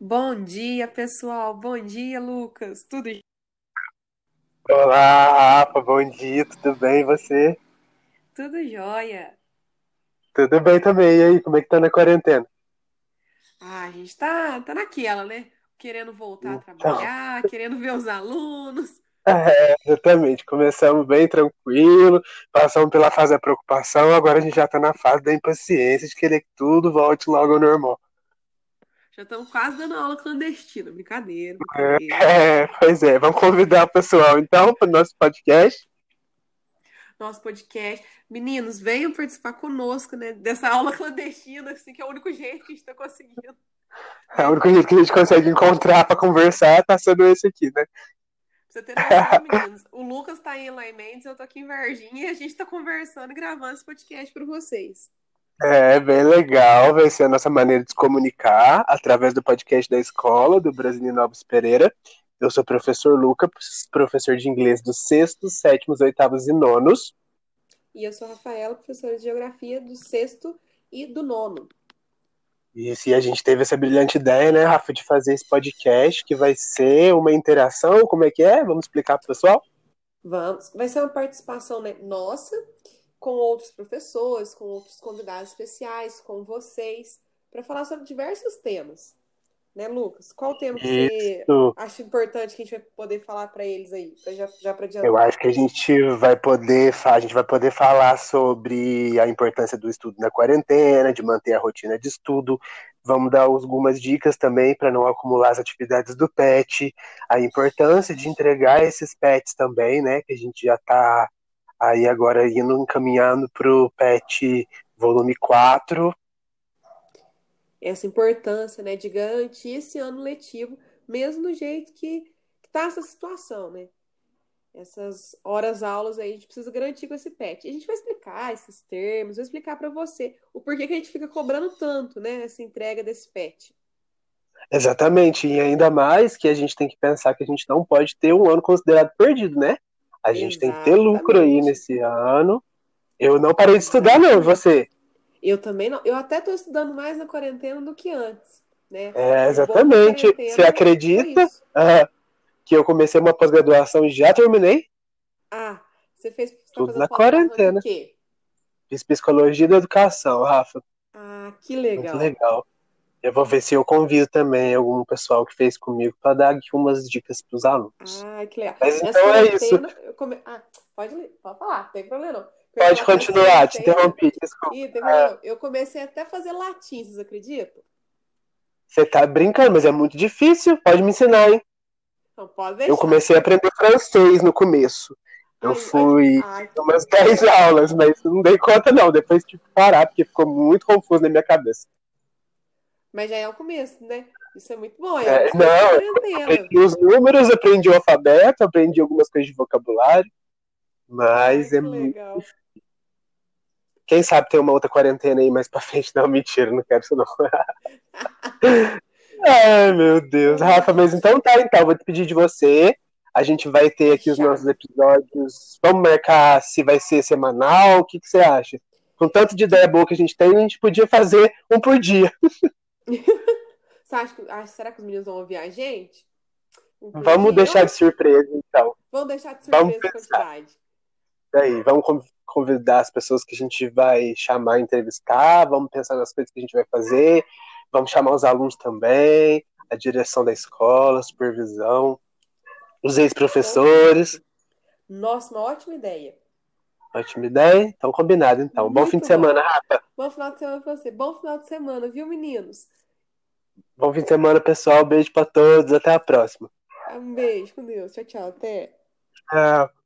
Bom dia, pessoal. Bom dia, Lucas. Tudo Olá, Rafa, bom dia, tudo bem e você? tudo jóia? Tudo bem também, e aí, como é que tá na quarentena? Ah, a gente tá, tá naquela, né? Querendo voltar a Então, trabalhar, querendo ver os alunos. é, exatamente, começamos bem tranquilo, passamos pela fase da preocupação, agora a gente já tá na fase da impaciência de querer que tudo volte logo ao normal. Já estamos quase dando aula clandestina. Brincadeira, É, brincadeira. é, pois é, vamos convidar o pessoal então para o nosso podcast. Nosso podcast. Meninos, venham participar conosco, né? Dessa aula clandestina, assim, que é o único jeito que a gente tá conseguindo, É o único jeito que a gente consegue encontrar para conversar tá sendo esse aqui, né? Pra você ter noção, meninos, o Lucas tá em Eloy Mendes, eu tô aqui em Varginha e a gente tá conversando e gravando esse podcast pra vocês. É bem legal, vai ser a nossa maneira de se comunicar através do podcast da escola, do Brasilino Alves Pereira. Eu sou o professor Lucas, professor de inglês dos sextos, sétimos, oitavos e nonos. E eu sou a Rafaela, professora de Geografia do sexto e do nono. E se a gente teve essa brilhante ideia, né, Rafa, de fazer esse podcast, que vai ser uma interação, como é que é? Vamos explicar pro pessoal? Vamos. Vai ser uma participação, né, nossa, com outros professores, com outros convidados especiais, com vocês, para falar sobre diversos temas. Né, Lucas? Qual tema que você Isso. acha importante que a gente vai poder falar para eles aí? Pra já, já para Eu adiantar. acho que a gente vai poder, a gente vai poder falar sobre a importância do estudo na quarentena, de manter a rotina de estudo. Vamos dar algumas dicas também para não acumular as atividades do PET, a importância de entregar esses PETs também, né? Que a gente já está aí agora indo encaminhando para o PET volume 4. Essa importância, né, de garantir esse ano letivo, mesmo do jeito que, que tá essa situação, né? Essas horas aulas aí a gente precisa garantir com esse PET. E a gente vai explicar esses termos, vai explicar para você o porquê que a gente fica cobrando tanto, né, essa entrega desse PET. Exatamente, e ainda mais que a gente tem que pensar que a gente não pode ter um ano considerado perdido, né? A gente tem que ter lucro aí Exatamente. nesse ano. Eu não parei de estudar, não, e Exatamente. você? Eu também não, eu até estou estudando mais na quarentena do que antes, né? É, exatamente. Você foi acredita ah, que eu comecei uma pós-graduação e já terminei? Ah, você fez, você tá Tudo na quarentena. Fiz psicologia da educação, Rafa. Ah, que Muito legal. Eu vou ver se eu convido também algum pessoal que fez comigo para dar aqui umas dicas para os alunos. Ah, que legal. Mas Nessa então é isso. eu come... Ah, pode, pode falar, não tem problema não. Eu Pode continuar, te interrompi, desculpa. Ih, Ah. Eu comecei até a fazer latim, vocês acreditam? você tá brincando, mas é muito difícil. Pode me ensinar, hein? Não, pode Eu deixar. comecei a aprender francês no começo. Eu Ai, ai, fui ai, umas 10 aulas, mas não dei conta não. Depois tive que parar, porque ficou muito confuso na minha cabeça. Mas já é o começo, né? Isso é muito bom, é É, não, aprendi os números, aprendi o alfabeto, aprendi algumas coisas de vocabulário, Ai, mas que é muito. legal. Quem sabe tem uma outra quarentena aí mais pra frente? Não, mentira, não quero isso não. Ai, meu Deus. Rafa, mas então tá, então, vou te pedir de você. A gente vai ter aqui os nossos episódios. Vamos marcar se vai ser semanal, o que que você acha? Com tanto de ideia boa que a gente tem, a gente podia fazer um por dia. Acha que, ah, será que os meninos vão ouvir a gente? Vamos deixar de surpresa, então. Vamos deixar de surpresa a quantidade. Daí, vamos con- convidar as pessoas que a gente vai chamar, entrevistar, vamos pensar nas coisas que a gente vai fazer, vamos chamar os alunos também, a direção da escola, a supervisão, os ex-professores. Nossa, uma ótima ideia. Ótima ideia? Então, combinado, então. Bom fim de Muito bom. semana, Rafa. Bom final de semana pra você. Bom final de semana, viu, meninos? Bom fim de semana, pessoal. Beijo pra todos. Até a próxima. Um beijo com Deus. Tchau, tchau. Até. Tchau.